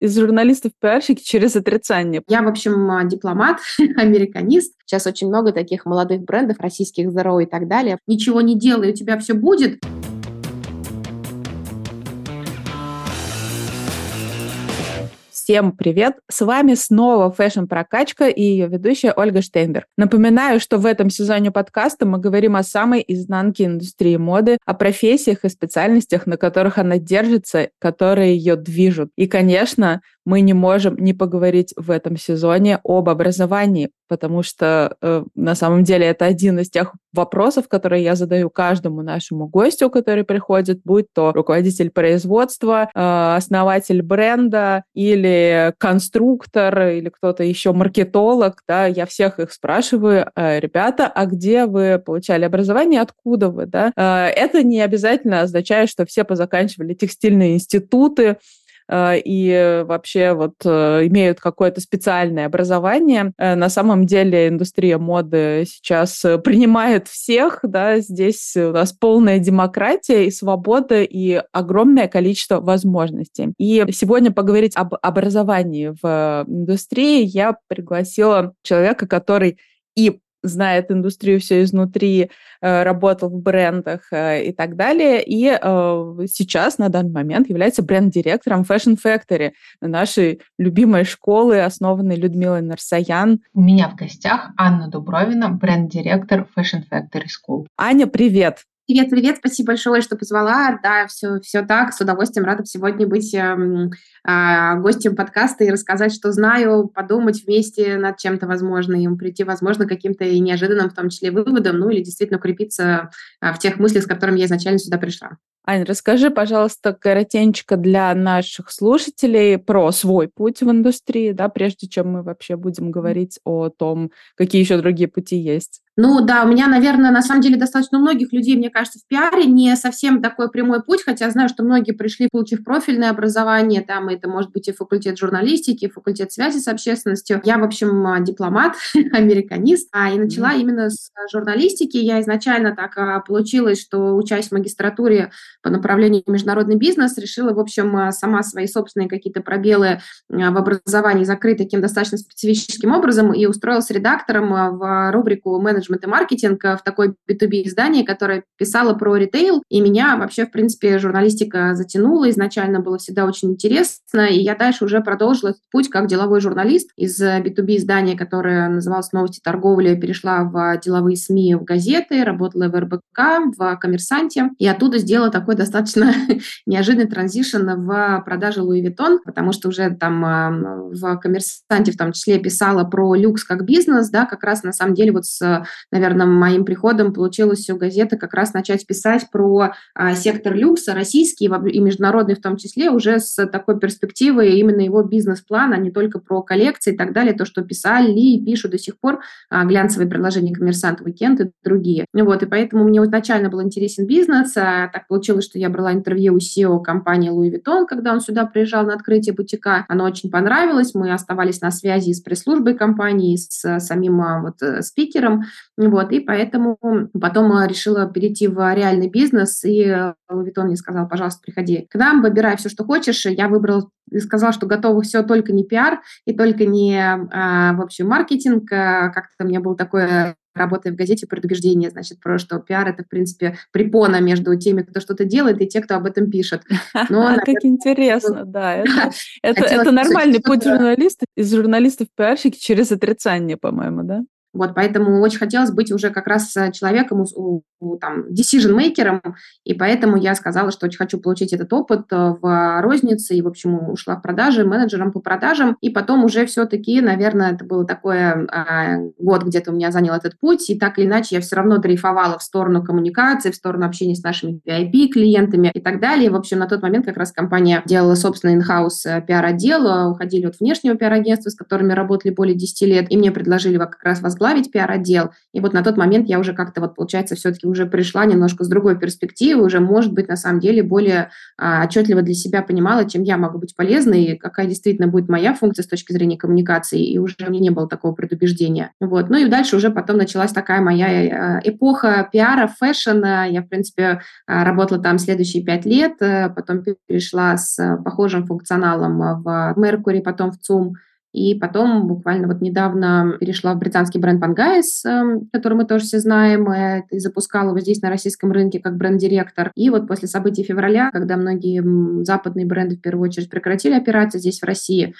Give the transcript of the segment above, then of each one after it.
из журналистов-пиарщики через отрицание. Я, в общем, дипломат, американист. Сейчас очень много таких молодых брендов, российских Zero и так далее. Ничего не делай, у тебя все будет. Всем привет! С вами снова Fashion Прокачка и ее ведущая Ольга Штейнберг. Напоминаю, что в этом сезоне подкаста мы говорим о самой изнанке индустрии моды, о профессиях и специальностях, на которых она держится, которые ее движут. И, конечно, мы не можем не поговорить в этом сезоне об образовании, потому что э, на самом деле это один из тех вопросов, которые я задаю каждому нашему гостю, который приходит, будь то руководитель производства, э, основатель бренда или конструктор, или кто-то еще маркетолог, да, я всех их спрашиваю, э, ребята, а где вы получали образование, откуда вы, да? Э, это не обязательно означает, что все позаканчивали текстильные институты, и вообще вот э, имеют какое-то специальное образование. Э, на самом деле индустрия моды сейчас принимает всех, да, здесь у нас полная демократия и свобода, и огромное количество возможностей. И сегодня поговорить об образовании в индустрии я пригласила человека, который и знает индустрию все изнутри, э, работал в брендах э, и так далее. И э, сейчас, на данный момент, является бренд-директором Fashion Factory, нашей любимой школы, основанной Людмилой Нарсаян. У меня в гостях Анна Дубровина, бренд-директор Fashion Factory School. Аня, привет! Привет, привет, спасибо большое, что позвала. Да, все, все так, с удовольствием рада сегодня быть э, э, гостем подкаста и рассказать, что знаю, подумать вместе над чем-то возможным, прийти, возможно, каким-то и неожиданным, в том числе, выводом, ну или действительно укрепиться э, в тех мыслях, с которыми я изначально сюда пришла. Ань, расскажи, пожалуйста, коротенько для наших слушателей про свой путь в индустрии, да, прежде чем мы вообще будем говорить о том, какие еще другие пути есть. Ну да, у меня, наверное, на самом деле достаточно многих людей, мне кажется, в пиаре не совсем такой прямой путь, хотя знаю, что многие пришли, получив профильное образование, там это может быть и факультет журналистики, и факультет связи с общественностью. Я, в общем, а, дипломат, американист, а и начала mm-hmm. именно с журналистики. Я изначально так а, получилось, что учась в магистратуре по направлению международный бизнес, решила, в общем, а, сама свои собственные какие-то пробелы в образовании закрыть таким достаточно специфическим образом и устроилась редактором в рубрику менеджмент менеджмент и маркетинг в такой B2B издании, которое писало про ритейл, и меня вообще, в принципе, журналистика затянула, изначально было всегда очень интересно, и я дальше уже продолжила этот путь как деловой журналист из B2B издания, которое называлось «Новости торговли», перешла в деловые СМИ, в газеты, работала в РБК, в «Коммерсанте», и оттуда сделала такой достаточно неожиданный transition в продаже Louis Vuitton, потому что уже там а, в «Коммерсанте» в том числе писала про люкс как бизнес, да, как раз на самом деле вот с наверное, моим приходом получилось у газеты как раз начать писать про а, сектор люкса, российский и международный в том числе, уже с такой перспективой именно его бизнес-плана, а не только про коллекции и так далее, то, что писали и пишут до сих пор а, глянцевые приложения «Коммерсант», «Weekend» и другие. Вот, и поэтому мне изначально был интересен бизнес, а так получилось, что я брала интервью у CEO компании Louis Vuitton, когда он сюда приезжал на открытие бутика, оно очень понравилось, мы оставались на связи с пресс-службой компании, с самим вот, э, спикером, вот, и поэтому потом э, решила перейти в реальный бизнес, и Лувитон мне сказал, пожалуйста, приходи к нам, выбирай все, что хочешь. Я выбрала и сказала, что готова все, только не пиар и только не, а, в общем, маркетинг. А, как-то у меня было такое работая в газете предубеждение, значит, про что пиар это, в принципе, препона между теми, кто что-то делает, и те, кто об этом пишет. Но, наверное, как интересно, да. Это, это, это нормальный путь журналиста, из журналистов пиарщики через отрицание, по-моему, да? Вот, поэтому очень хотелось быть уже как раз человеком, там, decision-мейкером, и поэтому я сказала, что очень хочу получить этот опыт э, в рознице, и, в общем, ушла в продажи, менеджером по продажам, и потом уже все-таки, наверное, это было такое, а, год где-то у меня занял этот путь, и так или иначе я все равно дрейфовала в сторону коммуникации, в сторону общения с нашими VIP-клиентами и так далее. В общем, на тот момент как раз компания делала собственный инхаус э, пиар-отдел, уходили от внешнего пиар-агентства, с которыми работали более 10 лет, и мне предложили как раз возглавить возглавить пиар-отдел. И вот на тот момент я уже как-то вот, получается, все-таки уже пришла немножко с другой перспективы, уже, может быть, на самом деле более а, отчетливо для себя понимала, чем я могу быть полезной, и какая действительно будет моя функция с точки зрения коммуникации, и уже у меня не было такого предубеждения. Вот. Ну и дальше уже потом началась такая моя э, эпоха пиара, фэшена. Я, в принципе, а, работала там следующие пять лет, э, потом перешла с похожим функционалом в Mercury, потом в ЦУМ, и потом буквально вот недавно перешла в британский бренд Pangais, эм, который мы тоже все знаем, э, и запускала его здесь на российском рынке как бренд-директор. И вот после событий февраля, когда многие западные бренды в первую очередь прекратили операции здесь в России,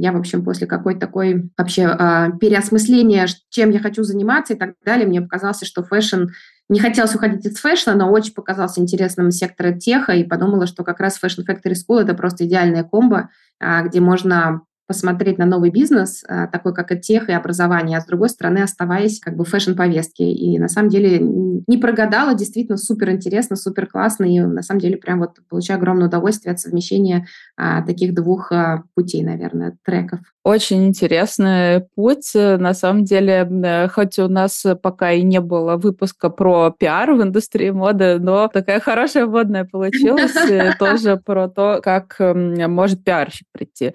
я, в общем, после какой-то такой вообще э, переосмысления, чем я хочу заниматься и так далее, мне показалось, что fashion не хотелось уходить из fashion'а, но очень показался интересным сектор tech'а, и подумала, что как раз Fashion Factory School – это просто идеальная комбо, а, где можно посмотреть на новый бизнес, а, такой как и tech и образование, а с другой стороны оставаясь как бы в fashion-повестке. И на самом деле не прогадала, действительно супер интересно, супер классно, и на самом деле прям вот получаю огромное удовольствие от совмещения а, таких двух а, путей, наверное, треков. Очень интересный путь. На самом деле, э, хоть у нас пока и не было выпуска про пиар в индустрии моды, но такая хорошая вводная получилась э, тоже про то, как может пиарщик прийти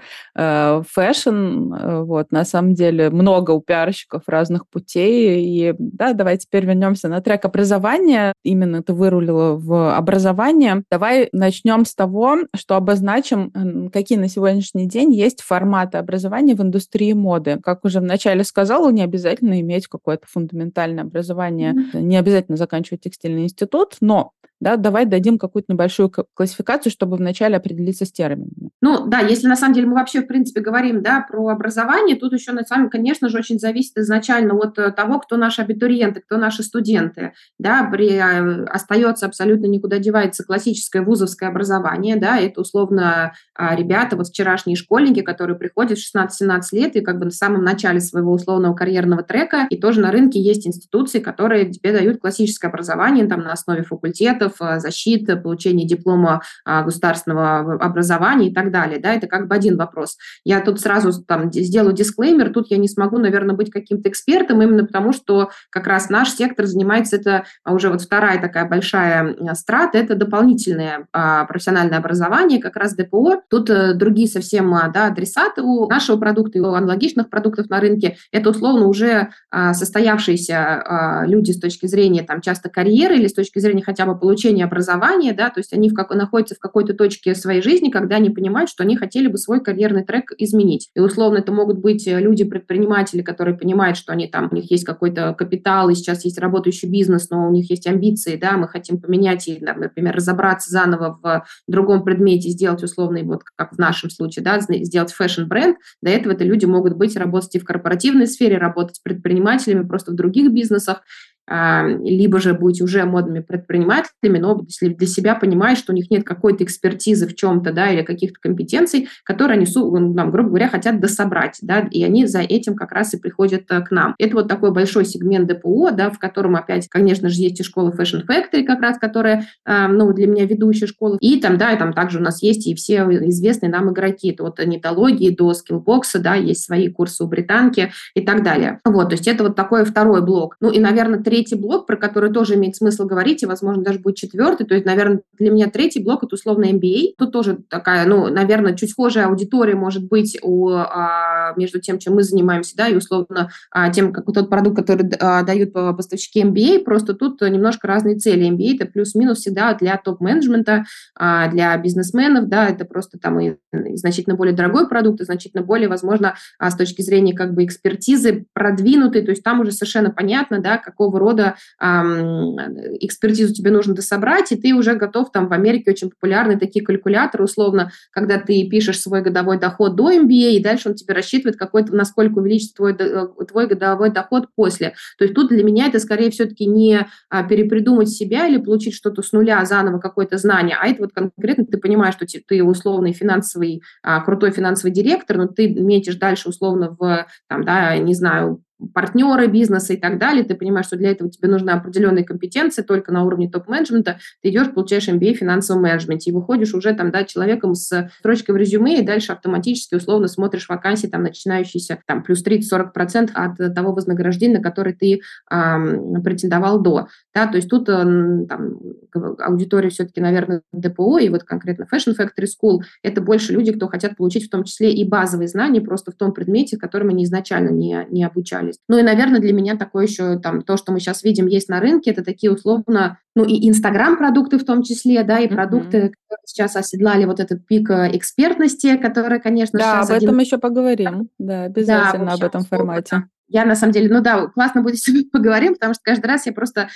э, fashion. Вот, на самом деле, много у пиарщиков разных путей. И да, давай теперь вернемся на трек образования. Именно ты вырулила в образование. Давай начнем с того, что обозначим, какие на сегодняшний день есть форматы образования в индустрии моды. Как уже вначале сказала, не обязательно иметь какое-то фундаментальное образование, mm-hmm. не обязательно заканчивать текстильный институт, но да, давай дадим какую-то небольшую классификацию, чтобы вначале определиться с терминами. Ну да, если на самом деле мы вообще в принципе говорим да, про образование, тут еще на самом конечно же очень зависит изначально от э, того, кто наши абитуриенты, кто наши студенты. Да, при, э, остается абсолютно никуда девается классическое вузовское образование, да, это условно а, ребята, вот вчерашние школьники, которые приходят в 16-17 лет и как бы на самом начале своего условного карьерного трека, и тоже на рынке есть институции, которые тебе дают классическое образование там на основе факультетов, вопросов э, защиты, получения диплома а, государственного образования и так далее. Да, это как бы один вопрос. Я тут сразу там сделаю дисклеймер, тут я не смогу, наверное, быть каким-то экспертом, именно потому что как раз наш сектор занимается, это уже вот вторая такая большая страта, это дополнительное а, профессиональное образование, как раз ДПО. Тут э, другие совсем да, адресаты у нашего продукта и у аналогичных продуктов на рынке. Это условно уже состоявшиеся люди с точки зрения там часто карьеры или с точки зрения хотя бы получения получения образования, да, то есть они в как, находятся в какой-то точке своей жизни, когда они понимают, что они хотели бы свой карьерный трек изменить. И условно это могут быть э, люди-предприниматели, которые понимают, что они там, у них есть какой-то капитал, и сейчас есть работающий бизнес, но у них есть амбиции, да, мы хотим поменять и, например, разобраться заново в другом предмете, сделать условный, вот как в нашем случае, да, сделать fashion-бренд. До этого это люди могут быть, работать и в корпоративной сфере, работать с предпринимателями, просто в других бизнесах. А, либо же быть уже модными предпринимателями, но если для себя понимают, что у них нет какой-то экспертизы в чем-то, да, или каких-то компетенций, которые они, нам, грубо говоря, хотят дособрать, да, и они за этим как раз и приходят э, к нам. Это вот такой большой сегмент ДПО, да, в котором опять, конечно же, есть и школа Fashion Factory, как раз, которая, а, ну, для меня ведущая школа, и там, да, и там также у нас есть и все известные нам игроки, это от нетологии до скиллбокса, да, есть свои курсы у британки и так далее. Вот, то есть это вот такой второй блок. Ну и, наверное, третий блок, про который тоже имеет смысл говорить, и, возможно, даже будет четвертый. То есть, наверное, для меня третий блок – это условно MBA. Тут тоже такая, ну, наверное, чуть схожая аудитория может быть у, а, между тем, чем мы занимаемся, да, и условно а, тем, как тот продукт, который а, дают поставщики MBA, просто тут немножко разные цели. MBA – это плюс-минус всегда для топ-менеджмента, для бизнесменов, да, это просто там и, и значительно более дорогой продукт, и значительно более, возможно, с точки зрения как бы экспертизы продвинутый, то есть там уже совершенно понятно, да, какого рода эм, экспертизу тебе нужно дособрать, и ты уже готов, там в Америке очень популярны такие калькуляторы, условно, когда ты пишешь свой годовой доход до MBA, и дальше он тебе рассчитывает, какой-то, насколько увеличится твой, э, твой годовой доход после. То есть тут для меня это скорее все-таки не а, перепридумать себя или получить что-то с нуля, заново какое-то знание, а это вот конкретно ты понимаешь, что ты условный финансовый, а, крутой финансовый директор, но ты метишь дальше условно в, там, да, не знаю, партнеры бизнеса и так далее, ты понимаешь, что для этого тебе нужны определенные компетенции только на уровне топ-менеджмента, ты идешь, получаешь MBA в финансовом менеджменте и выходишь уже там, да, человеком с строчкой в резюме, и дальше автоматически условно смотришь вакансии там начинающиеся там плюс 30-40% от того вознаграждения, на которое ты э, претендовал до. Да, то есть тут э, там, аудитория все-таки, наверное, ДПО и вот конкретно Fashion Factory School, это больше люди, кто хотят получить в том числе и базовые знания просто в том предмете, в котором они изначально не, не обучались. Ну и, наверное, для меня такое еще там то, что мы сейчас видим есть на рынке, это такие условно, ну и Инстаграм-продукты в том числе, да, и mm-hmm. продукты, которые сейчас оседлали вот этот пик э, экспертности, который, конечно, да, сейчас... об этом один... еще поговорим, да, обязательно да, об этом формате. Я, на самом деле, ну да, классно будет сегодня поговорим, потому что каждый раз я просто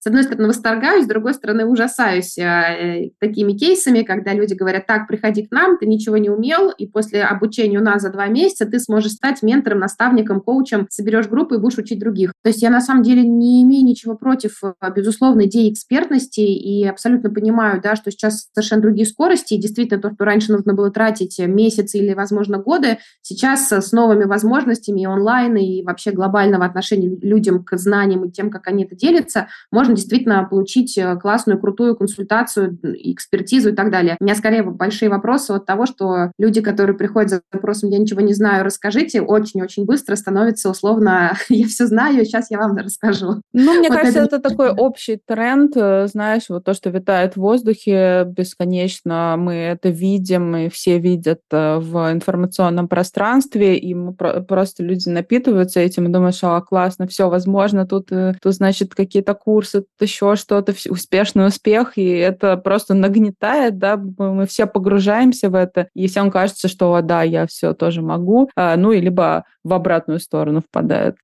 с одной стороны, восторгаюсь, с другой стороны, ужасаюсь э, такими кейсами, когда люди говорят, так, приходи к нам, ты ничего не умел, и после обучения у нас за два месяца ты сможешь стать ментором, наставником, коучем, соберешь группу и будешь учить других. То есть я на самом деле не имею ничего против, э, безусловно, идеи экспертности и абсолютно понимаю, да, что сейчас совершенно другие скорости, и действительно то, что раньше нужно было тратить месяцы или, возможно, годы, сейчас с новыми возможностями и онлайн, и вообще глобального отношения людям к знаниям и тем, как они это делятся, можно можно действительно получить э, классную, крутую консультацию, экспертизу и так далее. У меня скорее большие вопросы от того, что люди, которые приходят за запросом «я ничего не знаю, расскажите», очень-очень быстро становится условно «я все знаю, сейчас я вам расскажу». Ну, мне вот кажется, это... это такой общий тренд, э, знаешь, вот то, что витает в воздухе бесконечно, мы это видим, и все видят э, в информационном пространстве, и мы просто люди напитываются этим и думают, что а, классно, все возможно, тут, тут значит, какие-то курсы, еще что-то, успешный успех, и это просто нагнетает, да, мы все погружаемся в это, и всем кажется, что да, я все тоже могу, а, ну и либо в обратную сторону впадает.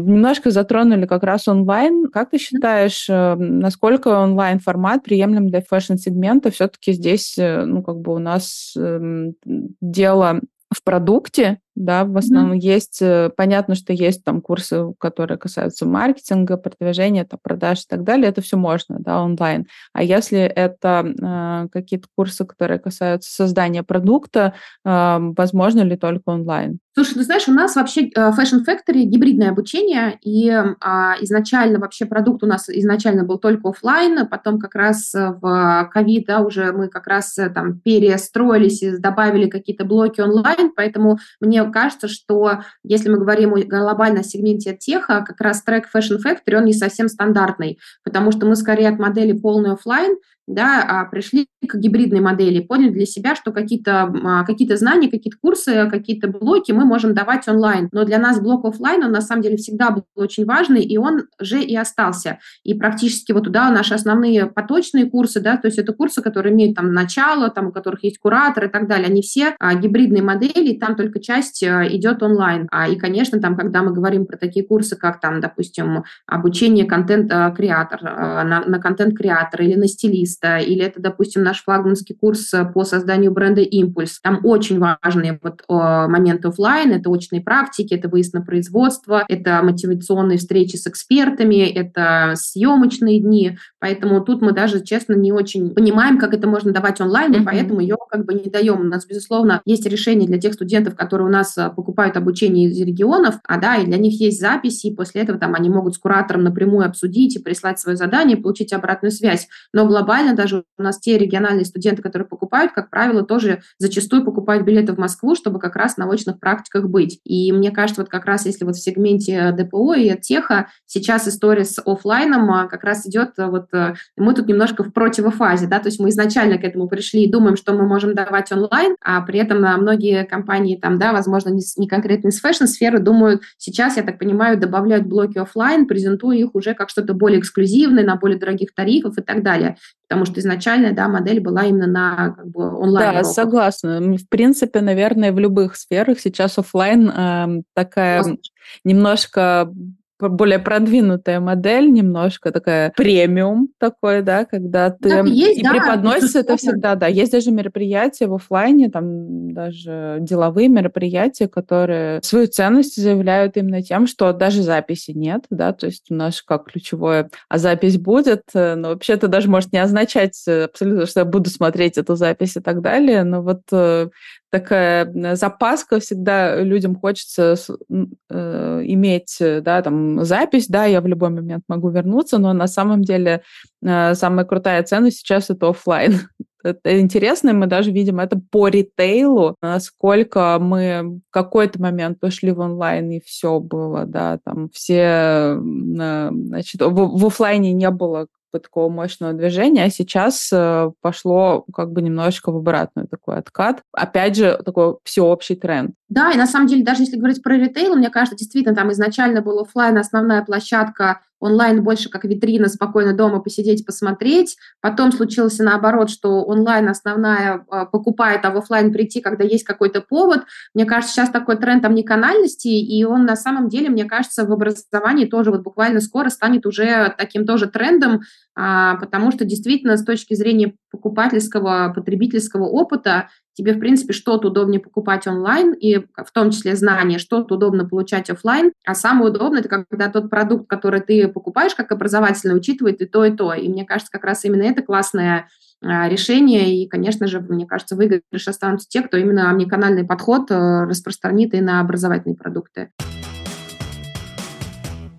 Немножко затронули как раз онлайн. Как ты считаешь, э, насколько онлайн-формат приемлем для fashion-сегмента? Все-таки здесь, э, ну, как бы у нас эм, дело в продукте, да, в основном mm-hmm. есть, э, понятно, что есть там курсы, которые касаются маркетинга, продвижения, там, продаж и так далее, это все можно, да, онлайн. А если это э, какие-то курсы, которые касаются создания продукта, э, возможно ли только онлайн? Слушай, ты знаешь, у нас вообще э, Fashion Factory гибридное обучение, и а, изначально вообще продукт у нас изначально был только офлайн, потом как раз в ковид, да, уже мы как раз э, там перестроились и добавили какие-то блоки онлайн, поэтому мне кажется, что если мы говорим о глобальном сегменте теха, как раз трек Fashion Factory, он не совсем стандартный, потому что мы скорее от модели полный офлайн да, а пришли к гибридной модели, поняли для себя, что какие-то а, какие знания, какие-то курсы, какие-то блоки мы можем давать онлайн. Но для нас блок офлайн, он на самом деле всегда был очень важный, и он же и остался. И практически вот туда наши основные поточные курсы, да, то есть это курсы, которые имеют там начало, там у которых есть куратор и так далее, они все а, гибридные модели, там только часть идет онлайн. А, и, конечно, там, когда мы говорим про такие курсы, как там, допустим, обучение контент-креатор, на, на контент-креатора или на стилист, специалиста, или это, допустим, наш флагманский курс э, по созданию бренда «Импульс». Там очень важные вот моменты офлайн, это очные практики, это выезд на производство, это мотивационные встречи с экспертами, это съемочные дни, поэтому тут мы даже, честно, не очень понимаем, как это можно давать онлайн, mm-hmm. и поэтому ее как бы не даем. У нас, безусловно, есть решение для тех студентов, которые у нас э, покупают обучение из регионов, а да, и для них есть записи, и после этого там они могут с куратором напрямую обсудить и прислать свое задание, получить обратную связь. Но глобально регионально, даже у нас те региональные студенты, которые покупают, как правило, тоже зачастую покупают билеты в Москву, чтобы как раз на очных практиках быть. И мне кажется, вот как раз если вот в сегменте ДПО и теха сейчас история с офлайном а, как раз идет а, вот э, мы тут немножко в противофазе, да, то есть мы изначально к этому пришли и думаем, что мы можем давать онлайн, а при этом а, многие компании там, да, возможно, не, не конкретно из фэшн-сферы думают, сейчас, я так понимаю, добавляют блоки офлайн, презентуя их уже как что-то более эксклюзивное, на более дорогих тарифов и так далее потому что изначально, да, модель была именно на как бы, онлайн. Да, согласна. В принципе, наверное, в любых сферах сейчас офлайн э, такая Просто. немножко более продвинутая модель, немножко такая премиум такой, да, когда ты так есть, и да, преподносится это всегда, да. Есть даже мероприятия в офлайне, там даже деловые мероприятия, которые свою ценность заявляют именно тем, что даже записи нет, да, то есть у нас как ключевое, а запись будет, э, но вообще это даже может не означать абсолютно, что я буду смотреть эту запись и так далее, но вот э, такая запаска всегда людям хочется э, иметь, да, там, запись, да, я в любой момент могу вернуться, но на самом деле э, самая крутая ценность сейчас это офлайн. Это интересно, и мы даже видим это по ритейлу, насколько мы в какой-то момент пошли в онлайн, и все было, да, там все, значит, в, в офлайне не было такого мощного движения, а сейчас э, пошло как бы немножечко в обратную такой откат. Опять же, такой всеобщий тренд. Да, и на самом деле, даже если говорить про ритейл, мне кажется, действительно, там изначально был офлайн основная площадка онлайн больше как витрина, спокойно дома посидеть, посмотреть. Потом случилось наоборот, что онлайн основная а, покупает, а в офлайн прийти, когда есть какой-то повод. Мне кажется, сейчас такой тренд омниканальности, и он на самом деле, мне кажется, в образовании тоже вот буквально скоро станет уже таким тоже трендом, а, потому что действительно с точки зрения покупательского, потребительского опыта тебе, в принципе, что-то удобнее покупать онлайн, и в том числе знания, что-то удобно получать офлайн, а самое удобное – это когда тот продукт, который ты покупаешь как образовательный, учитывает и то, и то. И мне кажется, как раз именно это классное а, решение, и, конечно же, мне кажется, выигрыш останутся те, кто именно омниканальный подход э, распространит и на образовательные продукты.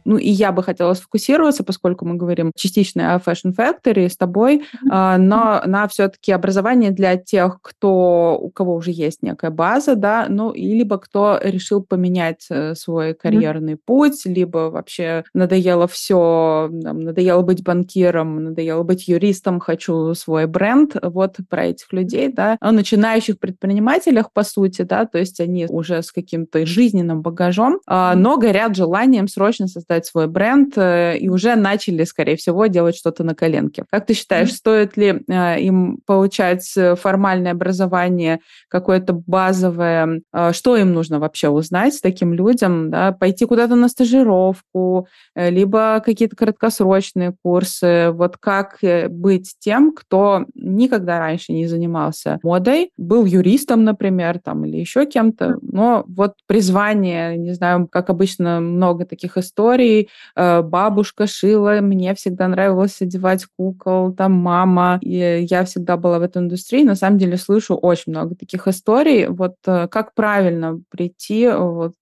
Ну, и я бы хотела сфокусироваться, поскольку мы говорим частично о Fashion Factory с тобой, mm-hmm. но на все-таки образование для тех, кто, у кого уже есть некая база, да, ну, и либо кто решил поменять э, свой карьерный путь, либо вообще надоело все, надоело быть банкиром, надоело быть юристом, хочу свой бренд, вот про этих людей, да, о начинающих предпринимателях, по сути, да, то есть они уже с каким-то жизненным багажом, mm-hmm. но горят желанием срочно создать создать свой бренд э, и уже начали, скорее всего, делать что-то на коленке. Как ты считаешь, mm-hmm. стоит ли э, им получать э, формальное образование, какое-то базовое? Что им нужно вообще узнать таким людям? Да? Пойти куда-то на стажировку, либо какие-то краткосрочные курсы? Вот как быть тем, кто никогда раньше не занимался модой, был юристом, например, там, или еще кем-то, но вот призвание, не знаю, как обычно много таких историй, историй. Э, бабушка шила, мне всегда нравилось одевать кукол, там мама. И я всегда была в этой индустрии. На самом деле слышу очень много таких историй. Вот э, как правильно прийти вот,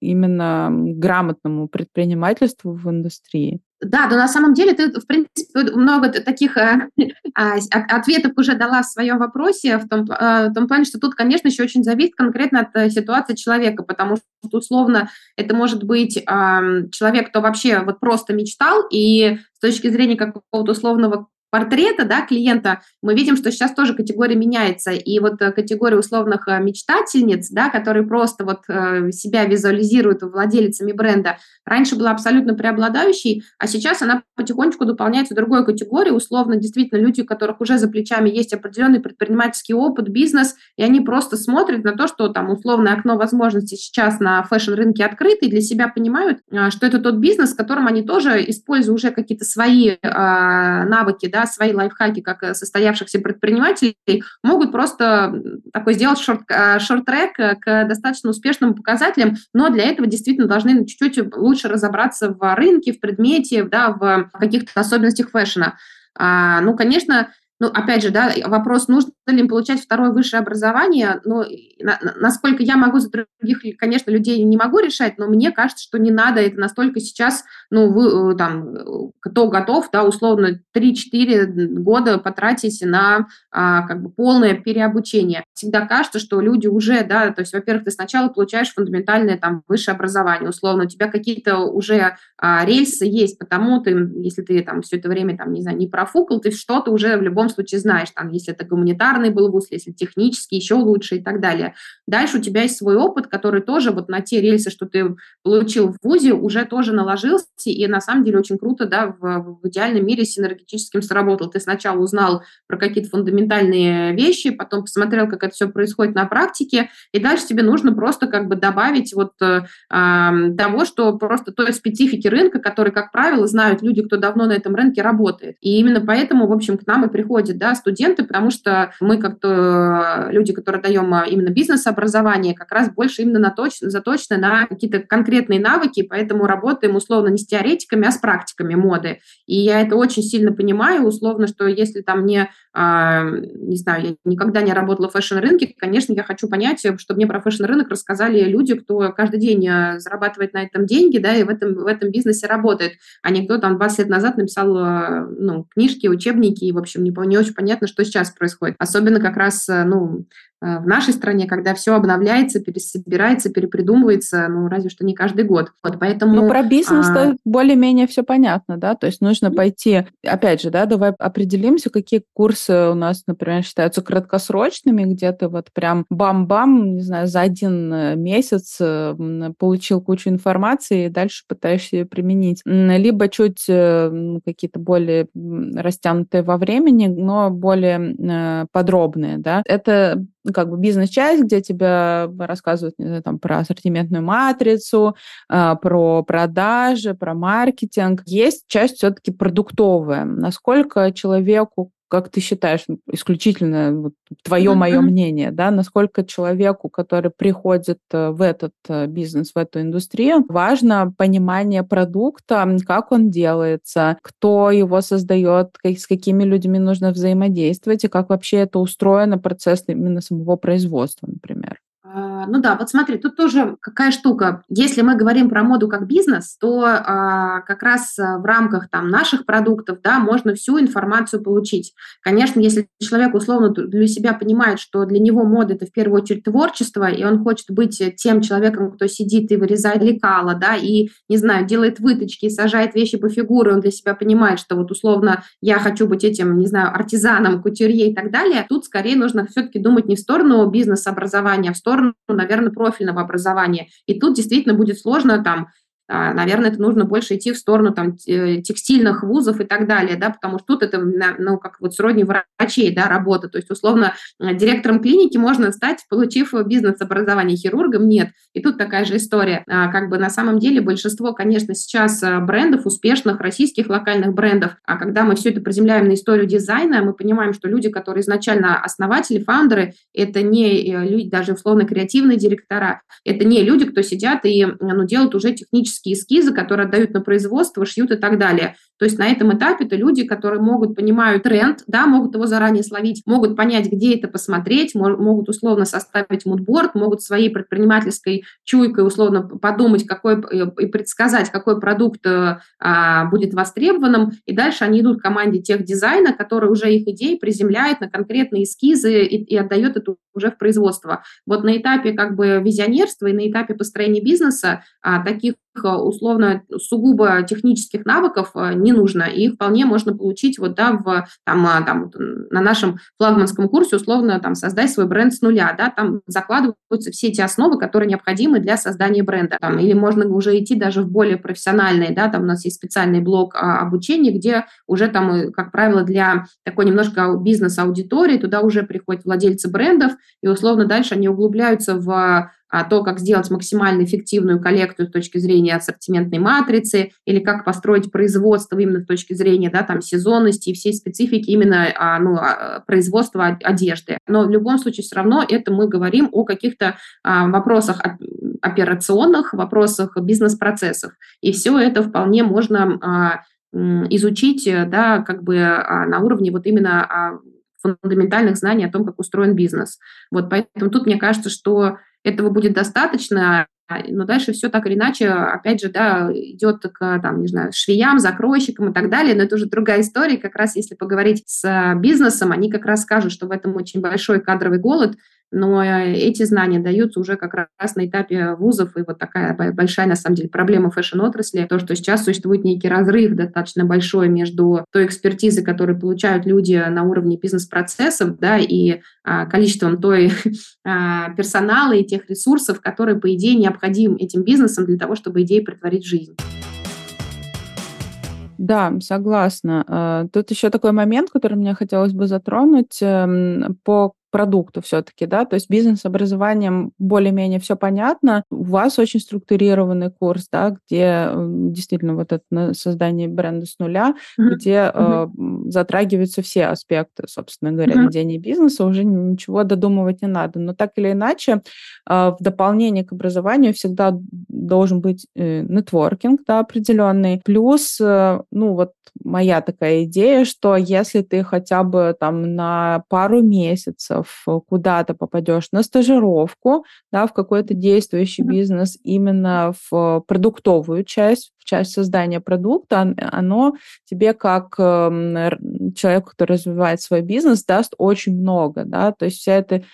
именно грамотному предпринимательству в индустрии? Да, но на самом деле ты, в принципе, много таких э, а, ответов уже дала в своем вопросе, в том, э, в том плане, что тут, конечно, еще очень зависит конкретно от э, ситуации человека, потому что, условно, это может быть э, человек, кто вообще вот просто мечтал, и с точки зрения какого-то условного портрета да, клиента, мы видим, что сейчас тоже категория меняется. И вот э, категория условных э, мечтательниц, да, которые просто вот э, себя визуализируют владельцами бренда, раньше была абсолютно преобладающей, а сейчас она потихонечку дополняется другой категорией. Условно, действительно, люди, у которых уже за плечами есть определенный предпринимательский опыт, бизнес, и они просто смотрят на то, что там условное окно возможностей сейчас на fashion-рынке открыто, и для себя понимают, что это тот бизнес, в котором они тоже, используя уже какие-то свои навыки, да, свои лайфхаки, как э, состоявшихся предпринимателей, могут просто такой сделать short, э, short-track э, к достаточно успешным показателям, но для этого действительно должны чуть-чуть лучше разобраться в рынке, в предмете, да, в каких-то особенностях fashion'а. А, ну, конечно, ну, опять же, да, вопрос, нужно ли им получать второе высшее образование, ну, на, насколько я могу за других, конечно, людей не могу решать, но мне кажется, что не надо это настолько сейчас, ну, вы, э, там, кто готов, да, условно, 3-4 года потратить на, а, как бы, полное переобучение. Всегда кажется, что люди уже, да, то есть, во-первых, ты сначала получаешь фундаментальное, там, высшее образование, условно, у тебя какие-то уже а, рельсы есть, потому ты, если ты, там, все это время, там, не знаю, не профукал, ты что-то уже в любом случае знаешь, там, если это гуманитарный был вуз, если технический, еще лучше и так далее. Дальше у тебя есть свой опыт, который тоже вот на те рельсы, что ты получил в ВУЗе, уже тоже наложился, и на самом деле очень круто, да, в, в идеальном мире синергетическим сработал. Ты сначала узнал про какие-то фундаментальные вещи, потом посмотрел, как это все происходит на практике, и дальше тебе нужно просто как бы добавить вот э, того, что просто той специфики рынка, который, как правило, знают люди, кто давно на этом рынке работает. И именно поэтому, в общем, к нам и приходят приходят да, студенты, потому что мы как-то люди, которые даем а, именно бизнес-образование, как раз больше именно наточены, заточены на какие-то конкретные навыки, поэтому работаем условно не с теоретиками, а с практиками моды. И я это очень сильно понимаю, условно, что если там мне, а, не знаю, я никогда не работала в fashion-рынке, конечно, я хочу понять, чтобы мне про fashion-рынок рассказали люди, кто каждый день э, зарабатывает на этом деньги, да, и в этом, в этом бизнесе работает, а не кто там 20 лет назад написал э, ну, книжки, учебники, и, в общем, не, не очень понятно, что сейчас происходит. Особенно как раз, э, ну, в нашей стране, когда все обновляется, пересобирается, перепридумывается, ну, разве что не каждый год. Вот поэтому... Ну, про бизнес а... более-менее все понятно, да, то есть нужно пойти, опять же, да, давай определимся, какие курсы у нас, например, считаются краткосрочными, где ты вот прям бам-бам, не знаю, за один э, месяц э, получил кучу информации и дальше пытаешься ее применить. Либо чуть какие-то более растянутые во времени, но более подробные, да. Это как бы бизнес-часть, где тебе рассказывают не знаю, там, про ассортиментную матрицу, э, про продажи, про маркетинг. Есть часть все-таки продуктовая. Насколько человеку как ты считаешь, исключительно вот, твое mm-hmm. мое мнение, да, насколько человеку, который приходит э, в этот э, бизнес, в эту индустрию, важно понимание продукта, как он делается, кто его создает, как, с какими людьми нужно взаимодействовать и как вообще это устроено, процесс именно самого производства, например. А, ну да, вот смотри, тут тоже какая штука. Если мы говорим про моду как бизнес, то а, как раз а, в рамках там наших продуктов, да, можно всю информацию получить. Конечно, если человек условно для себя понимает, что для него мода это в первую очередь творчество, и он хочет быть тем человеком, кто сидит и вырезает лекала, да, и, не знаю, делает выточки, сажает вещи по фигуре, он для себя понимает, что вот условно я хочу быть этим, не знаю, артизаном, кутюрье и так далее, тут скорее нужно все-таки думать не в сторону бизнес-образования, а в сторону сторону, наверное, профильного образования. И тут действительно будет сложно там наверное, это нужно больше идти в сторону там, текстильных вузов и так далее, да, потому что тут это, ну, как вот сродни врачей, да, работа, то есть, условно, э, директором клиники можно стать, получив бизнес-образование, хирургом. Нет, и тут такая же история, а, как бы на самом деле большинство, конечно, сейчас э, брендов, успешных российских локальных брендов, а когда мы все это приземляем на историю дизайна, мы понимаем, что люди, которые изначально основатели, фаундеры, это не э, люди, даже условно креативные директора, это не люди, кто сидят и ну, делают уже технические технические эскизы, которые отдают на производство, шьют и так далее. То есть на этом этапе это люди, которые могут, понимают тренд, да, могут его заранее словить, могут понять, где это посмотреть, могут условно составить мудборд, могут своей предпринимательской чуйкой условно подумать, какой и предсказать, какой продукт э, а, будет востребованным, и дальше они идут к команде тех дизайна, который уже их идеи приземляет на конкретные эскизы и, и отдает это уже в производство. Вот на этапе как бы визионерства и на этапе построения бизнеса а, таких Э, условно сугубо технических навыков э, не нужно, и их вполне можно получить вот, да, в, там, а, там, на нашем флагманском курсе, условно, там, создать свой бренд с нуля, да, там закладываются все эти основы, которые необходимы для создания бренда, там, или можно уже идти даже в более профессиональные, да, там у нас есть специальный блок а, обучения, где уже там, э, как правило, для такой немножко бизнес-аудитории туда уже приходят владельцы брендов, и условно дальше они углубляются в то, как сделать максимально эффективную коллекцию с точки зрения ассортиментной матрицы, или как построить производство именно с точки зрения да, там, сезонности и всей специфики именно а, ну, а, производства одежды. Но в любом случае все равно это мы говорим о каких-то вопросах операционных, вопросах бизнес-процессов. И все это вполне можно изучить да, как бы на уровне вот именно фундаментальных знаний о том, как устроен бизнес. Вот поэтому тут мне кажется, что этого будет достаточно, но дальше все так или иначе, опять же, да, идет к, там, не знаю, швеям, закройщикам и так далее, но это уже другая история. Как раз если поговорить с бизнесом, они как раз скажут, что в этом очень большой кадровый голод, но э, эти знания даются уже как раз на этапе вузов, и вот такая большая, на самом деле, проблема фэшн-отрасли, то, что сейчас существует некий разрыв достаточно большой между той экспертизой, которую получают люди на уровне бизнес-процессов, да, и а, количеством той а, персонала и тех ресурсов, которые, по идее, необходим этим бизнесом для того, чтобы идеи притворить в жизнь. Да, согласна. А, тут еще такой момент, который мне хотелось бы затронуть. Эм, по продукту все-таки, да, то есть бизнес-образованием более-менее все понятно, у вас очень структурированный курс, да, где действительно вот это создание бренда с нуля, mm-hmm. где mm-hmm. Э, затрагиваются все аспекты, собственно говоря, mm-hmm. ведения бизнеса, уже ничего додумывать не надо. Но так или иначе, э, в дополнение к образованию всегда должен быть э, нетворкинг, да, определенный. Плюс, э, ну, вот моя такая идея, что если ты хотя бы там на пару месяцев куда-то попадешь на стажировку, да, в какой-то действующий бизнес именно в продуктовую часть, в часть создания продукта, оно тебе как эм, человек, который развивает свой бизнес, даст очень много, да, то есть вся эта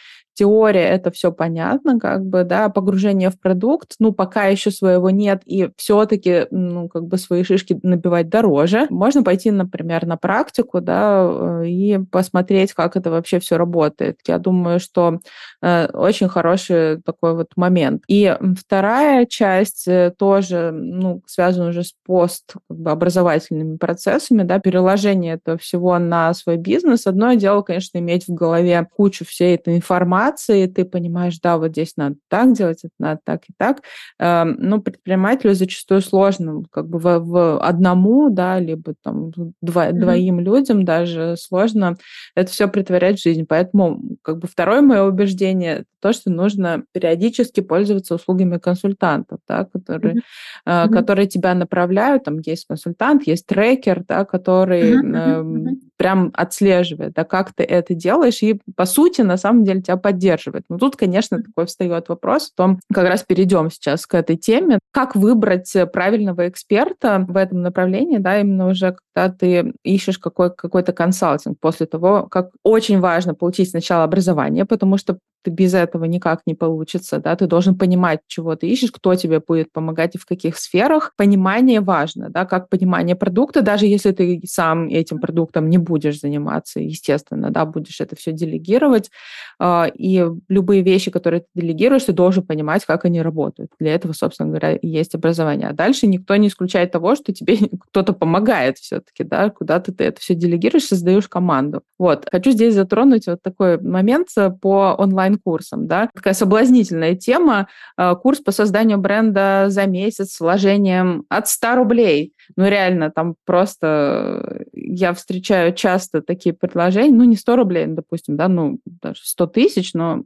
теория это все понятно, как бы, да, погружение в продукт, ну, пока еще своего нет, и все-таки, ну, как бы свои шишки набивать дороже. Можно пойти, например, на практику, да, э, и посмотреть, как это вообще все работает. Я думаю, что э, очень хороший такой вот момент. И вторая часть э, тоже, ну, связана уже с пост как бы, образовательными процессами, да, переложение этого всего на свой бизнес. Одно дело, конечно, иметь в голове кучу всей этой информации, информации, ты понимаешь, да, вот здесь надо так делать, это надо так и так. Эм, но предпринимателю зачастую сложно как бы в, в одному, да, либо там два, mm-hmm. двоим людям даже сложно это все притворять в жизнь. Поэтому как бы второе мое убеждение то, что нужно периодически пользоваться услугами консультантов, да, которые, mm-hmm. которые тебя направляют. Там есть консультант, есть трекер, да, который mm-hmm. Э, прям отслеживает, да, как ты это делаешь, и по сути на самом деле тебя поддерживает. Но тут, конечно, такой встает вопрос о том, как раз перейдем сейчас к этой теме, как выбрать правильного эксперта в этом направлении, да, именно уже когда ты ищешь какой, какой-то консалтинг после того, как очень важно получить сначала образование, потому что ты без этого никак не получится, да, ты должен понимать, чего ты ищешь, кто тебе будет помогать и в каких сферах. Понимание важно, да, как понимание продукта, даже если ты сам этим продуктом не будешь заниматься, естественно, да, будешь это все делегировать, а, и любые вещи, которые ты делегируешь, ты должен понимать, как они работают. Для этого, собственно говоря, есть образование. А дальше никто не исключает того, что тебе кто-то помогает все-таки, да, куда ты это все делегируешь, создаешь команду. Вот. Хочу здесь затронуть вот такой момент по онлайн онлайн-курсом, да. Такая соблазнительная тема. Э, курс по созданию бренда за месяц с вложением от 100 рублей. Ну, реально, там просто я встречаю часто такие предложения, ну, не 100 рублей, допустим, да, ну, даже 100 тысяч, но,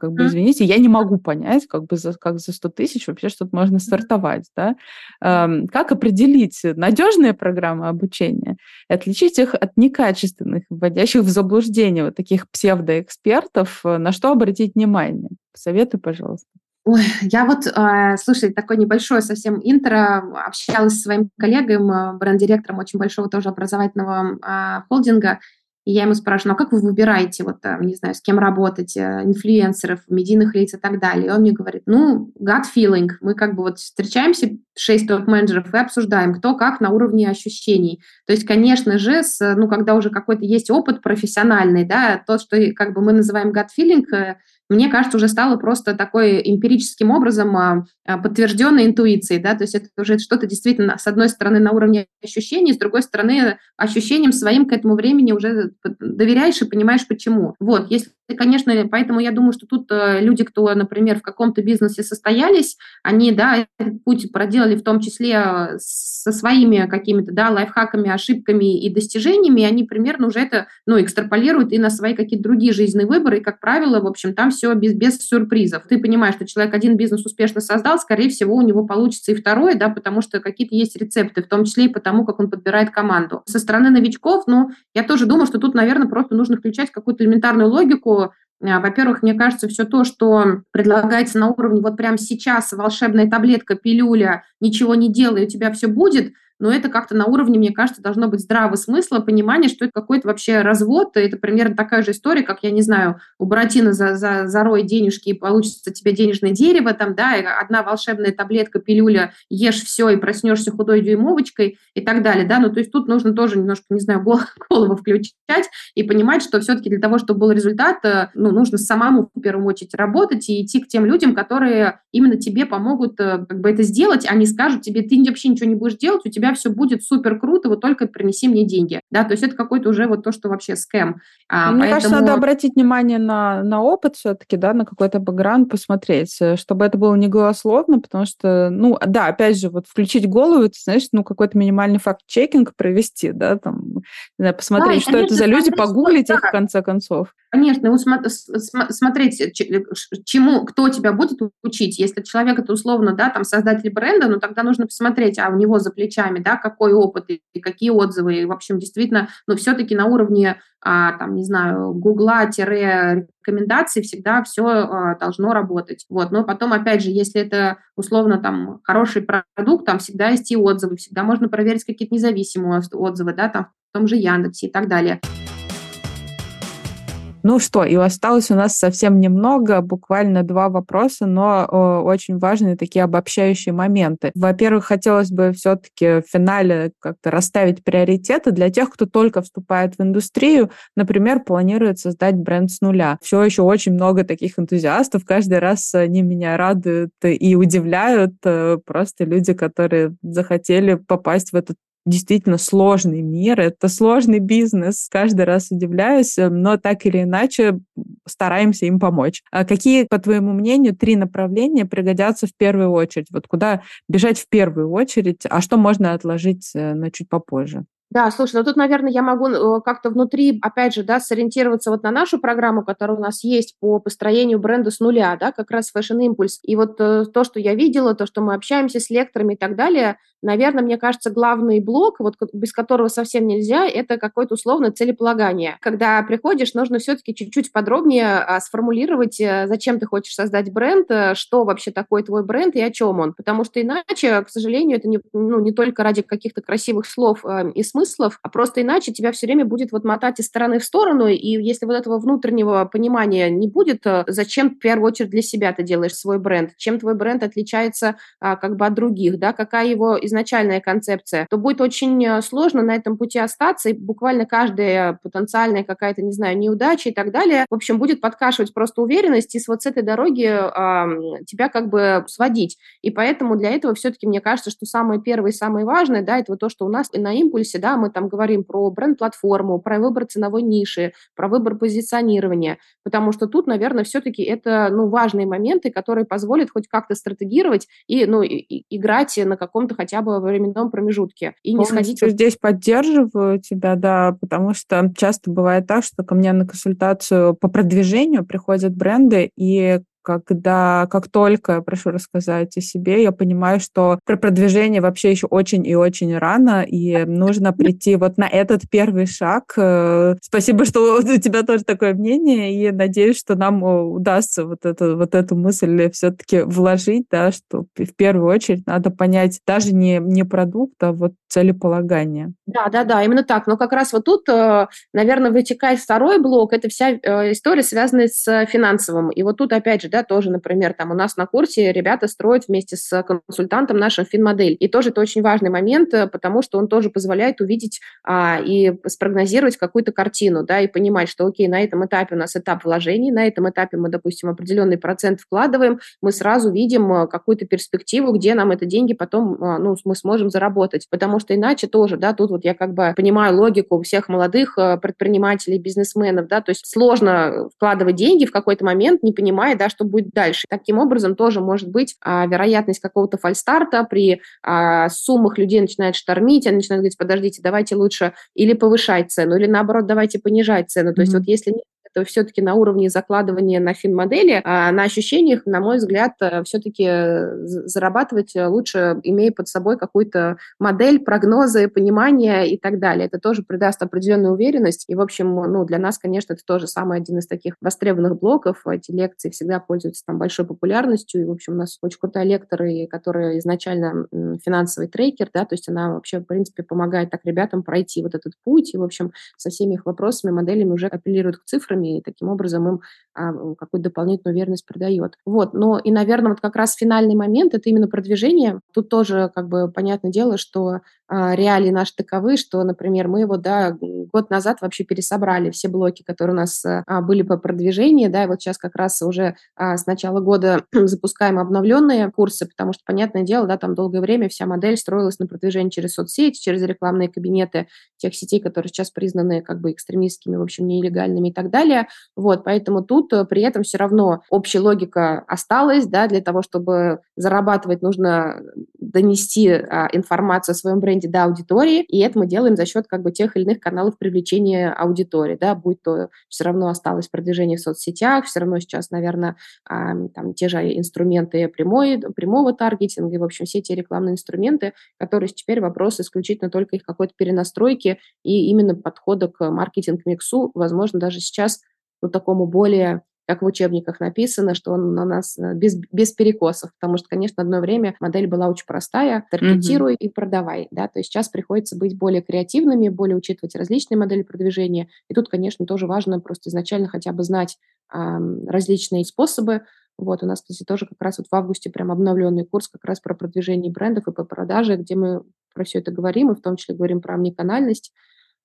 как бы, извините, я не могу понять, как бы, за, как за 100 тысяч вообще что-то можно стартовать, да. Эм, как определить надежные программы обучения отличить их от некачественных, вводящих в заблуждение вот таких псевдоэкспертов, э, на что обратить внимание? Посоветуй, пожалуйста. Ой, я вот, э, слушай, такое небольшое совсем интро, общалась с своим коллегой, бренд-директором очень большого тоже образовательного э, холдинга, и я ему спрашиваю, ну а как вы выбираете, вот, не знаю, с кем работать, э, инфлюенсеров, медийных лиц и так далее? И он мне говорит, ну, gut feeling. Мы как бы вот встречаемся, шесть топ-менеджеров, и обсуждаем, кто как на уровне ощущений. То есть, конечно же, с, ну, когда уже какой-то есть опыт профессиональный, да, то, что как бы мы называем gut feeling, э, мне кажется, уже стало просто такой эмпирическим образом а, а, подтвержденной интуицией, да, то есть это уже что-то действительно, с одной стороны, на уровне ощущений, с другой стороны, ощущением своим к этому времени уже доверяешь и понимаешь, почему. Вот, если конечно, поэтому я думаю, что тут э, люди, кто, например, в каком-то бизнесе состоялись, они, да, этот путь проделали в том числе э, со своими какими-то, да, лайфхаками, ошибками и достижениями, и они примерно уже это, ну, экстраполируют и на свои какие-то другие жизненные выборы, и, как правило, в общем, там все без, без сюрпризов. Ты понимаешь, что человек один бизнес успешно создал, скорее всего, у него получится и второй, да, потому что какие-то есть рецепты, в том числе и потому, как он подбирает команду. Со стороны новичков, ну, я тоже думаю, что тут, наверное, просто нужно включать какую-то элементарную логику, а, во-первых, мне кажется, все то, что предлагается на уровне вот прямо сейчас волшебная таблетка, пилюля, ничего не делай, у тебя все будет – но это как-то на уровне, мне кажется, должно быть здравого смысла, понимание, что это какой-то вообще развод, это примерно такая же история, как, я не знаю, у Буратино за, за, зарой денежки и получится тебе денежное дерево, там, да, одна волшебная таблетка, пилюля, ешь все и проснешься худой дюймовочкой и так далее, да, ну, то есть тут нужно тоже немножко, не знаю, голову включать и понимать, что все-таки для того, чтобы был результат, э, ну, нужно самому в первую очередь работать и идти к тем людям, которые именно тебе помогут э, как бы это сделать, они скажут тебе, ты вообще ничего не будешь делать, у тебя тебя все будет супер круто, вот только принеси мне деньги, да, то есть это какой-то уже вот то, что вообще скэм. А, Мне поэтому... кажется, надо обратить внимание на, на опыт все-таки, да, на какой-то бэкграунд посмотреть, э, чтобы это было не голословно, потому что, ну, да, опять же, вот включить голову, ты знаешь, ну, какой-то минимальный факт-чекинг провести, да, там, знаю, посмотреть, да, что конечно, это за люди, погуглить их в конце концов. Конечно, смотреть, чему, кто тебя будет учить. Если человек это условно, да, там, создатель бренда, ну, тогда нужно посмотреть, а у него за плечами, да, какой опыт и какие отзывы. И, в общем, действительно, ну, все-таки на уровне, а, там, не знаю, гугла-рекомендаций всегда все а, должно работать. Вот, но потом, опять же, если это, условно, там, хороший продукт, там всегда есть и отзывы, всегда можно проверить какие-то независимые отзывы, да, там, в том же Яндексе и так далее. Ну что, и осталось у нас совсем немного, буквально два вопроса, но о, очень важные такие обобщающие моменты. Во-первых, хотелось бы все-таки в финале как-то расставить приоритеты для тех, кто только вступает в индустрию, например, планирует создать бренд с нуля. Все еще очень много таких энтузиастов, каждый раз они меня радуют и удивляют, э, просто люди, которые захотели попасть в этот действительно сложный мир, это сложный бизнес. Каждый раз удивляюсь, э, но так или иначе стараемся им помочь. А какие, по твоему мнению, три направления пригодятся в первую очередь? Вот куда бежать в первую очередь, а что можно отложить э, на чуть попозже? Да, слушай, ну тут, наверное, я могу э, как-то внутри, опять же, да, сориентироваться вот на нашу программу, которая у нас есть по построению бренда с нуля, да, как раз Fashion Impulse. И вот э, то, что я видела, то, что мы общаемся с лекторами и так далее, наверное, мне кажется, главный блок, вот без которого совсем нельзя, это какое-то условное целеполагание. Когда приходишь, нужно все-таки чуть-чуть подробнее а, сформулировать, э, зачем ты хочешь создать бренд, что вообще такое твой бренд и о чем он. Потому что иначе, к сожалению, это не, ну, не только ради каких-то красивых слов и смыслов, а просто иначе тебя все время будет вот мотать из стороны в сторону, и если вот этого внутреннего понимания не будет, э, зачем в первую очередь для себя ты делаешь свой бренд, чем твой бренд отличается а, как бы от других, да, какая его изначальная концепция, то будет очень э, сложно на этом пути остаться, и буквально каждая потенциальная какая-то, не знаю, неудача и так далее, в общем, будет подкашивать просто уверенность и с вот с этой дороги э, тебя как бы сводить. И поэтому для этого все-таки мне кажется, что самое первое и самое важное, да, это вот то, что у нас на импульсе, да, мы там говорим про бренд-платформу, про выбор ценовой ниши, про выбор позиционирования, потому что тут, наверное, все-таки это, ну, важные моменты, которые позволят хоть как-то стратегировать и, ну, и, играть на каком-то хотя бы временном промежутке. И не сходить... здесь поддерживаю тебя, да, потому что часто бывает так, что ко мне на консультацию по продвижению приходят бренды, и когда как только прошу рассказать о себе, я понимаю, что про продвижение вообще еще очень и очень рано, и нужно прийти вот на этот первый шаг. Э, спасибо, что у тебя тоже такое мнение, и надеюсь, что нам э, удастся вот эту, вот эту мысль все-таки вложить, да, что в первую очередь надо понять даже не, не продукт, а вот целеполагание. Да, да, да, именно так. Но как раз вот тут, э, наверное, вытекает второй блок, это вся история, связанная с финансовым. И вот тут, опять же, да, тоже, например, там у нас на курсе ребята строят вместе с консультантом нашу финмодель. И тоже это очень важный момент, э, потому что он тоже позволяет увидеть а, и спрогнозировать какую-то картину, да, и понимать, что, окей, на этом этапе у нас этап вложений, на этом этапе мы, допустим, определенный процент вкладываем, мы сразу видим э, какую-то перспективу, где нам это деньги потом, э, ну, мы сможем заработать, потому что иначе тоже, да, тут вот я как бы понимаю логику всех молодых предпринимателей, бизнесменов, да, то есть сложно вкладывать деньги в какой-то момент, не понимая, да, что будет дальше. Таким образом, тоже может быть а, вероятность какого-то фальстарта при а, суммах людей начинает штормить, они начинают говорить, подождите, давайте лучше или повышать цену, или наоборот, давайте понижать цену. То mm-hmm. есть вот если нет то все-таки на уровне закладывания на фин-модели, а на ощущениях, на мой взгляд, э, все-таки э, зарабатывать лучше, имея под собой какую-то модель, прогнозы, понимание и так далее. Это тоже придаст определенную уверенность. И, в общем, ну, для нас, конечно, это тоже самый один из таких востребованных блоков. Эти лекции всегда пользуются там большой популярностью. И, в общем, у нас очень крутая лектор, которая изначально финансовый трекер, да, то есть она вообще, в принципе, помогает так ребятам пройти вот этот путь. И, в общем, со всеми их вопросами, моделями уже апеллируют к цифрам и таким образом им а, какую-то дополнительную уверенность придает. Вот, но и, наверное, вот как раз финальный момент – это именно продвижение. Тут тоже, как бы, понятное дело, что реалии наши таковы, что, например, мы его, да, год назад вообще пересобрали все блоки, которые у нас а, были по продвижению, да, и вот сейчас как раз уже а, с начала года запускаем обновленные курсы, потому что, понятное дело, да, там долгое время вся модель строилась на продвижении через соцсети, через рекламные кабинеты тех сетей, которые сейчас признаны как бы экстремистскими, в общем, нелегальными и так далее. Вот, поэтому тут э, при этом все равно общая логика осталась, да, для того, чтобы зарабатывать, нужно донести а, информацию о своем бренде до аудитории, и это мы делаем за счет как бы тех или иных каналов привлечения аудитории, да, будь то все равно осталось продвижение в соцсетях, все равно сейчас, наверное, там те же инструменты прямой, прямого таргетинга, и, в общем, все те рекламные инструменты, которые теперь вопрос исключительно только их какой-то перенастройки и именно подхода к маркетинг-миксу, возможно, даже сейчас ну, такому более как в учебниках написано, что он на нас э, без, без перекосов, потому что, конечно, одно время модель была очень простая, таргетируй mm-hmm. и продавай, да, то есть сейчас приходится быть более креативными, более учитывать различные модели продвижения, и тут, конечно, тоже важно просто изначально хотя бы знать э, различные способы, вот, у нас, кстати, тоже как раз вот в августе прям обновленный курс как раз про продвижение брендов и по продаже, где мы про все это говорим, и в том числе говорим про омниканальность,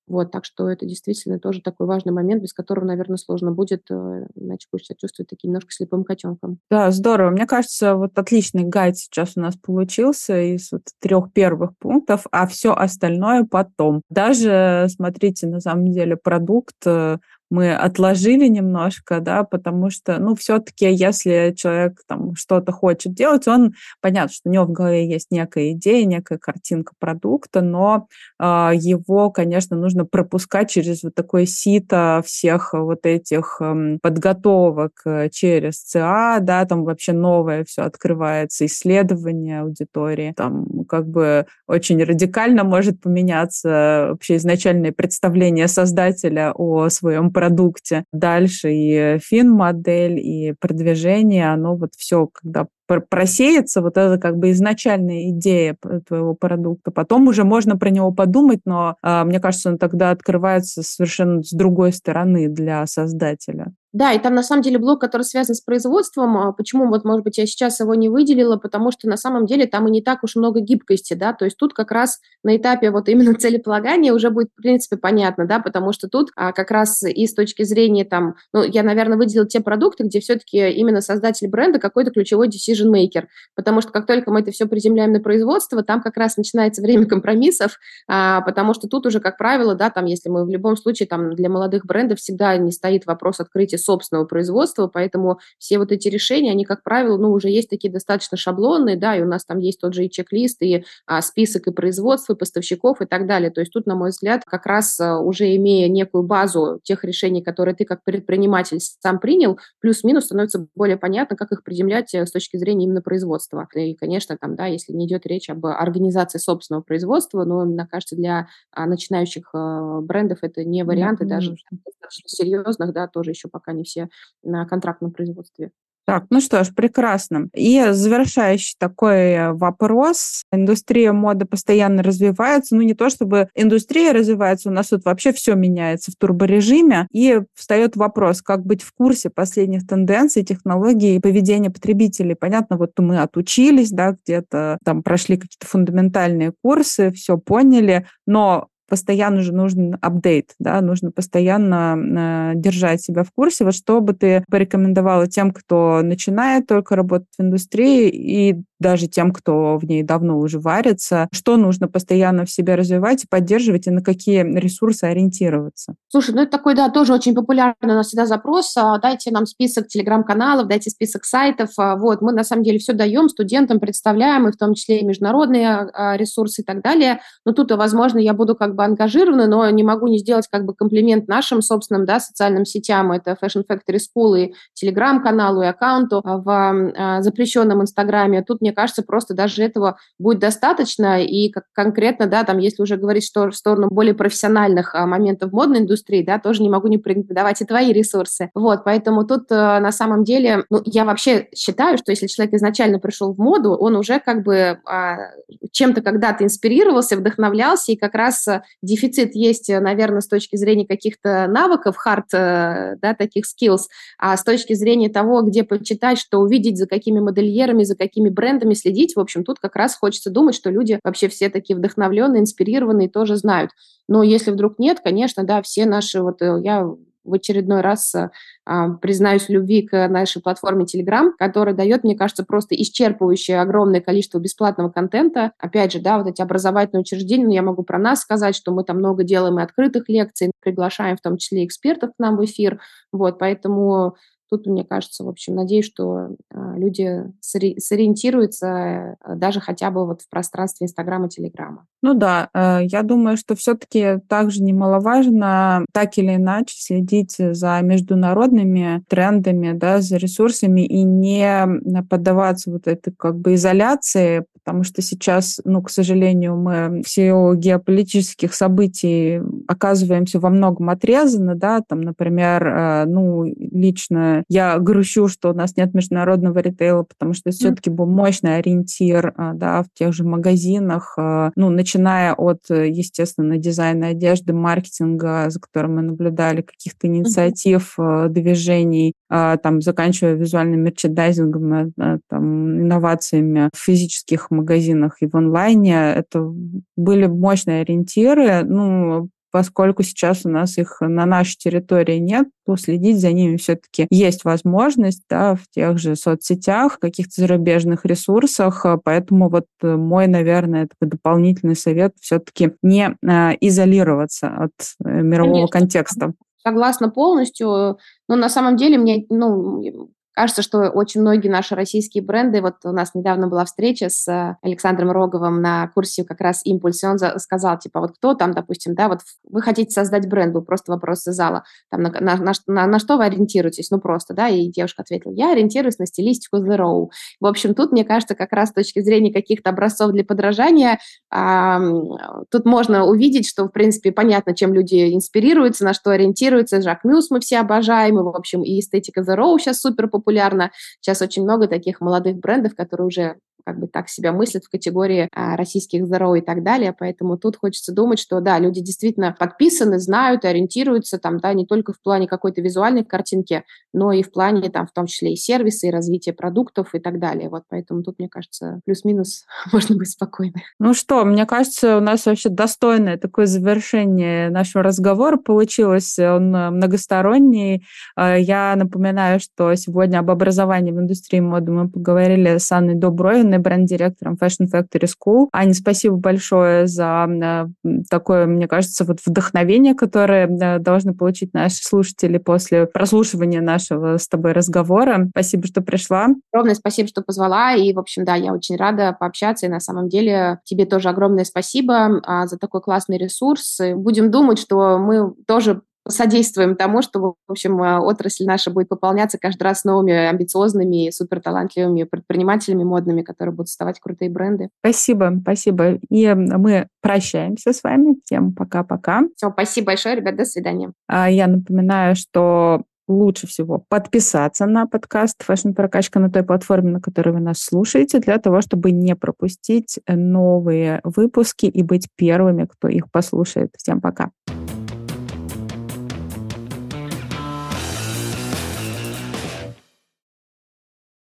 вот, так что это действительно тоже такой важный момент, без которого, наверное, сложно будет, э, иначе будешь себя чувствовать таким немножко слепым котенком. Да, здорово. Мне кажется, вот отличный гайд сейчас у нас получился из вот трех первых пунктов, а все остальное потом. Даже, смотрите, на самом деле продукт э, мы отложили немножко, да, потому что, ну, все-таки, если человек там что-то хочет делать, он, понятно, что у него в голове есть некая идея, некая картинка продукта, но э, его, конечно, нужно пропускать через вот такое сито всех вот этих э, подготовок через ЦА, да, там вообще новое все открывается, исследование аудитории, там как бы очень радикально может поменяться вообще изначальное представление создателя о своем продукте, продукте. Дальше и фин-модель, и продвижение, оно вот все, когда просеется вот эта как бы изначальная идея твоего продукта. Потом уже можно про него подумать, но а, мне кажется, он тогда открывается совершенно с другой стороны для создателя. Да, и там на самом деле блок, который связан с производством. А почему, вот, может быть, я сейчас его не выделила, потому что на самом деле там и не так уж много гибкости, да, то есть тут как раз на этапе вот именно целеполагания уже будет, в принципе, понятно, да, потому что тут а, как раз и с точки зрения там, ну, я, наверное, выделила те продукты, где все-таки именно создатель бренда какой-то ключевой decision maker, потому что как только мы это все приземляем на производство, там как раз начинается время компромиссов, а, потому что тут уже, как правило, да, там, если мы в любом случае, там, для молодых брендов всегда не стоит вопрос открытия собственного производства, поэтому все вот эти решения, они, как правило, ну, уже есть такие достаточно шаблонные, да, и у нас там есть тот же и чек-лист, и а, список и производства, и поставщиков и так далее. То есть тут, на мой взгляд, как раз а, уже имея некую базу тех решений, которые ты как предприниматель сам принял, плюс-минус становится более понятно, как их приземлять э, с точки зрения именно производства. И, конечно, там, да, если не идет речь об организации собственного производства, но, мне кажется, для а, начинающих а, брендов это не варианты, да, даже достаточно серьезных, да, тоже еще пока не все на контрактном производстве. Так, ну что ж, прекрасно. И завершающий такой вопрос. Индустрия моды постоянно развивается. Ну, не то чтобы индустрия развивается, у нас тут вообще все меняется в турборежиме. И встает вопрос, как быть в курсе последних тенденций, технологий и поведения потребителей. Понятно, вот мы отучились, да, где-то там прошли какие-то фундаментальные курсы, все поняли, но постоянно же нужен апдейт, да, нужно постоянно э, держать себя в курсе. Вот что бы ты порекомендовала тем, кто начинает только работать в индустрии и даже тем, кто в ней давно уже варится, что нужно постоянно в себе развивать и поддерживать, и на какие ресурсы ориентироваться? Слушай, ну это такой, да, тоже очень популярный у нас всегда запрос. А, дайте нам список телеграм-каналов, дайте список сайтов. А, вот, мы на самом деле все даем студентам, представляем, и в том числе и международные а, ресурсы и так далее. Но тут, возможно, я буду как бы ангажирована, но не могу не сделать как бы комплимент нашим собственным, да, социальным сетям. Это Fashion Factory School и телеграм-каналу, и аккаунту в запрещенном Инстаграме. Тут, мне мне кажется, просто даже этого будет достаточно. И как конкретно, да, там, если уже говорить что, в сторону более профессиональных а, моментов модной индустрии, да, тоже не могу не порекомендовать и твои ресурсы. Вот, поэтому тут а, на самом деле, ну, я вообще считаю, что если человек изначально пришел в моду, он уже как бы а, чем-то когда-то инспирировался, вдохновлялся, и как раз а, дефицит есть, наверное, с точки зрения каких-то навыков, хард, да, таких skills, а с точки зрения того, где почитать, что увидеть, за какими модельерами, за какими брендами, трендами следить. В общем, тут как раз хочется думать, что люди вообще все такие вдохновленные, инспирированные, тоже знают. Но если вдруг нет, конечно, да, все наши, вот э, я в очередной раз а, признаюсь в любви к нашей платформе Telegram, которая дает, мне кажется, просто исчерпывающее огромное количество бесплатного контента. Опять же, да, вот эти образовательные учреждения, ну, я могу про нас сказать, что мы там много делаем и открытых лекций, приглашаем в том числе экспертов к нам в эфир. Вот, поэтому Тут, мне кажется, в общем, надеюсь, что а, люди сориентируются а, даже хотя бы вот в пространстве Инстаграма, Телеграма. Ну да, э, я думаю, что все-таки также немаловажно так или иначе следить за международными трендами, да, за ресурсами и не поддаваться вот этой как бы изоляции, потому что сейчас, ну, к сожалению, мы в силу геополитических событий оказываемся во многом отрезаны, да, там, например, э, ну, лично я грущу, что у нас нет международного ритейла, потому что это все-таки был мощный ориентир, э, да, в тех же магазинах, э, ну, начиная от, естественно, дизайна одежды, маркетинга, за которым мы наблюдали, каких-то инициатив, движений, там, заканчивая визуальным мерчендайзингом, там, инновациями в физических магазинах и в онлайне. Это были мощные ориентиры. Ну, поскольку сейчас у нас их на нашей территории нет, то следить за ними все-таки есть возможность да, в тех же соцсетях, каких-то зарубежных ресурсах. Поэтому вот мой, наверное, такой дополнительный совет все-таки не э, изолироваться от э, мирового Конечно. контекста. Согласна полностью. Но на самом деле мне, ну, Кажется, что очень многие наши российские бренды, вот у нас недавно была встреча с э, Александром Роговым на курсе как раз «Импульс», и он сказал, типа, вот кто там, допустим, да, вот вы хотите создать бренд, был просто вопрос из зала, там, на, на, на, на, на что вы ориентируетесь? Ну, просто, да, и девушка ответила, я ориентируюсь на стилистику The Row. В общем, тут, мне кажется, как раз с точки зрения каких-то образцов для подражания, а, тут можно увидеть, что, в принципе, понятно, чем люди инспирируются, на что ориентируются. Жак Мюс мы все обожаем, и, в общем, и эстетика The Row сейчас супер популярно. Сейчас очень много таких молодых брендов, которые уже как бы так себя мыслят в категории а, российских здоровых и так далее. Поэтому тут хочется думать, что да, люди действительно подписаны, знают, ориентируются там, да, не только в плане какой-то визуальной картинки, но и в плане там, в том числе и сервиса, и развития продуктов и так далее. Вот поэтому тут, мне кажется, плюс-минус можно быть спокойны. Ну что, мне кажется, у нас вообще достойное такое завершение нашего разговора получилось. Он э, многосторонний. Э, я напоминаю, что сегодня об образовании в индустрии моды мы поговорили с Анной Добровиной, главной бренд-директором Fashion Factory School. Аня, спасибо большое за э, такое, мне кажется, вот вдохновение, которое э, должны получить наши слушатели после прослушивания нашего с тобой разговора. Спасибо, что пришла. Огромное спасибо, что позвала. И, в общем, да, я очень рада пообщаться. И на самом деле тебе тоже огромное спасибо а, за такой классный ресурс. Будем думать, что мы тоже содействуем тому, чтобы, в общем, э, отрасль наша будет пополняться каждый раз новыми амбициозными и суперталантливыми предпринимателями модными, которые будут создавать крутые бренды. Спасибо, спасибо. И мы прощаемся с вами. Всем пока-пока. Все, спасибо большое, ребят, до свидания. А я напоминаю, что лучше всего подписаться на подкаст «Fashion прокачка» на той платформе, на которой вы нас слушаете, для того, чтобы не пропустить новые выпуски и быть первыми, кто их послушает. Всем пока!